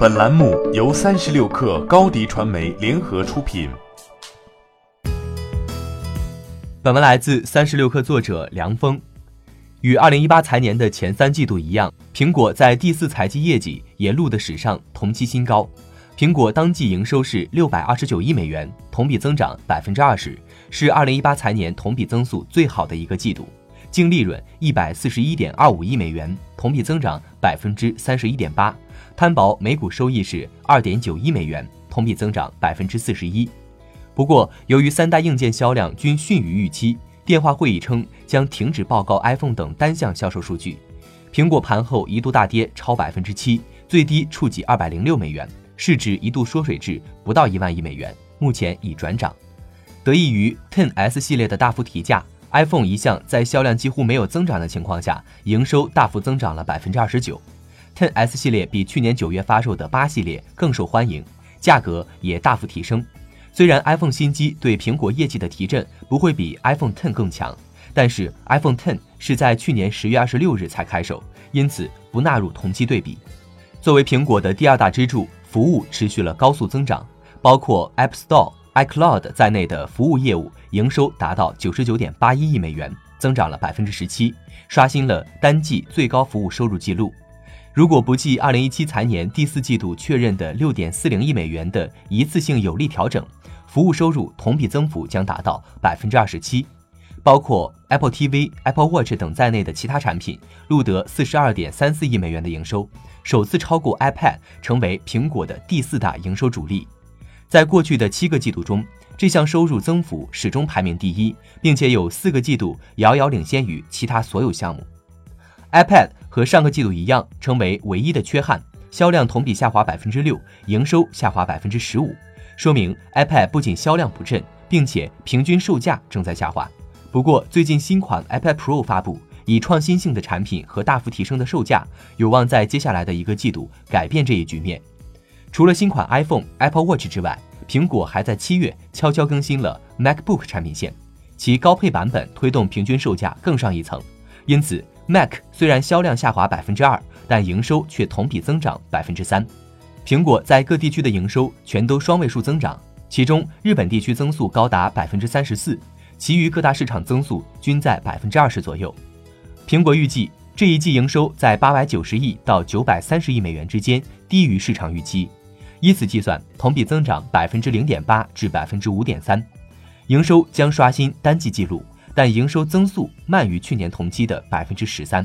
本栏目由三十六氪高低传媒联合出品。本文来自三十六氪作者梁峰。与二零一八财年的前三季度一样，苹果在第四财季业绩也录得史上同期新高。苹果当季营收是六百二十九亿美元，同比增长百分之二十，是二零一八财年同比增速最好的一个季度。净利润一百四十一点二五亿美元，同比增长百分之三十一点八。摊薄每股收益是二点九一美元，同比增长百分之四十一。不过，由于三大硬件销量均逊于预期，电话会议称将停止报告 iPhone 等单项销售数据。苹果盘后一度大跌超百分之七，最低触及二百零六美元，市值一度缩水至不到一万亿美元，目前已转涨。得益于 Ten S 系列的大幅提价，iPhone 一向在销量几乎没有增长的情况下，营收大幅增长了百分之二十九。Ten S 系列比去年九月发售的八系列更受欢迎，价格也大幅提升。虽然 iPhone 新机对苹果业绩的提振不会比 iPhone Ten 更强，但是 iPhone Ten 是在去年十月二十六日才开售，因此不纳入同期对比。作为苹果的第二大支柱，服务持续了高速增长，包括 App Store、iCloud 在内的服务业务营收达到九十九点八一亿美元，增长了百分之十七，刷新了单季最高服务收入记录。如果不计二零一七财年第四季度确认的六点四零亿美元的一次性有利调整，服务收入同比增幅将达到百分之二十七。包括 Apple TV、Apple Watch 等在内的其他产品录得四十二点三四亿美元的营收，首次超过 iPad，成为苹果的第四大营收主力。在过去的七个季度中，这项收入增幅始终排名第一，并且有四个季度遥遥领先于其他所有项目。iPad 和上个季度一样，成为唯一的缺憾，销量同比下滑百分之六，营收下滑百分之十五，说明 iPad 不仅销量不振，并且平均售价正在下滑。不过，最近新款 iPad Pro 发布，以创新性的产品和大幅提升的售价，有望在接下来的一个季度改变这一局面。除了新款 iPhone、Apple Watch 之外，苹果还在七月悄悄更新了 MacBook 产品线，其高配版本推动平均售价更上一层，因此。Mac 虽然销量下滑百分之二，但营收却同比增长百分之三。苹果在各地区的营收全都双位数增长，其中日本地区增速高达百分之三十四，其余各大市场增速均在百分之二十左右。苹果预计这一季营收在八百九十亿到九百三十亿美元之间，低于市场预期。以此计算，同比增长百分之零点八至百分之五点三，营收将刷新单季纪录。但营收增速慢于去年同期的百分之十三。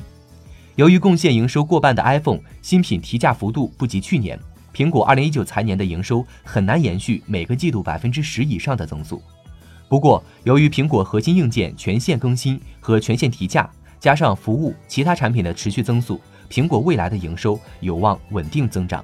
由于贡献营收过半的 iPhone 新品提价幅度不及去年，苹果二零一九财年的营收很难延续每个季度百分之十以上的增速。不过，由于苹果核心硬件全线更新和全线提价，加上服务其他产品的持续增速，苹果未来的营收有望稳定增长。